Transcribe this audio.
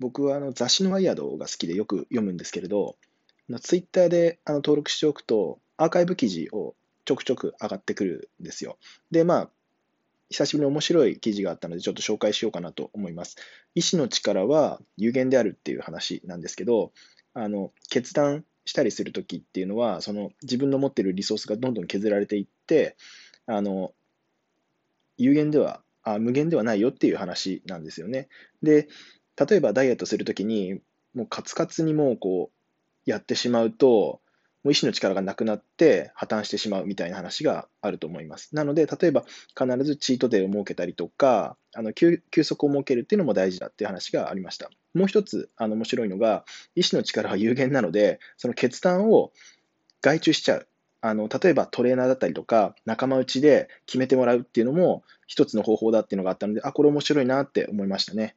僕はあの雑誌のワイヤードが好きでよく読むんですけれど、ツイッターであの登録しておくと、アーカイブ記事をちょくちょく上がってくるんですよ。で、まあ、久しぶりに面白い記事があったので、ちょっと紹介しようかなと思います。意志の力は有限であるっていう話なんですけど、あの決断したりするときっていうのは、その自分の持っているリソースがどんどん削られていって、あの有限ではあ、無限ではないよっていう話なんですよね。で、例えばダイエットするときに、もうカツカツにもうこうやってしまうと、もう意志の力がなくなって破綻してしまうみたいな話があると思います。なので、例えば必ずチートデーを設けたりとか、あの休息を設けるっていうのも大事だっていう話がありました。もう一つあの面白いのが、意志の力は有限なので、その決断を外注しちゃう。あの例えばトレーナーだったりとか、仲間内で決めてもらうっていうのも一つの方法だっていうのがあったので、あ、これ面白いなって思いましたね。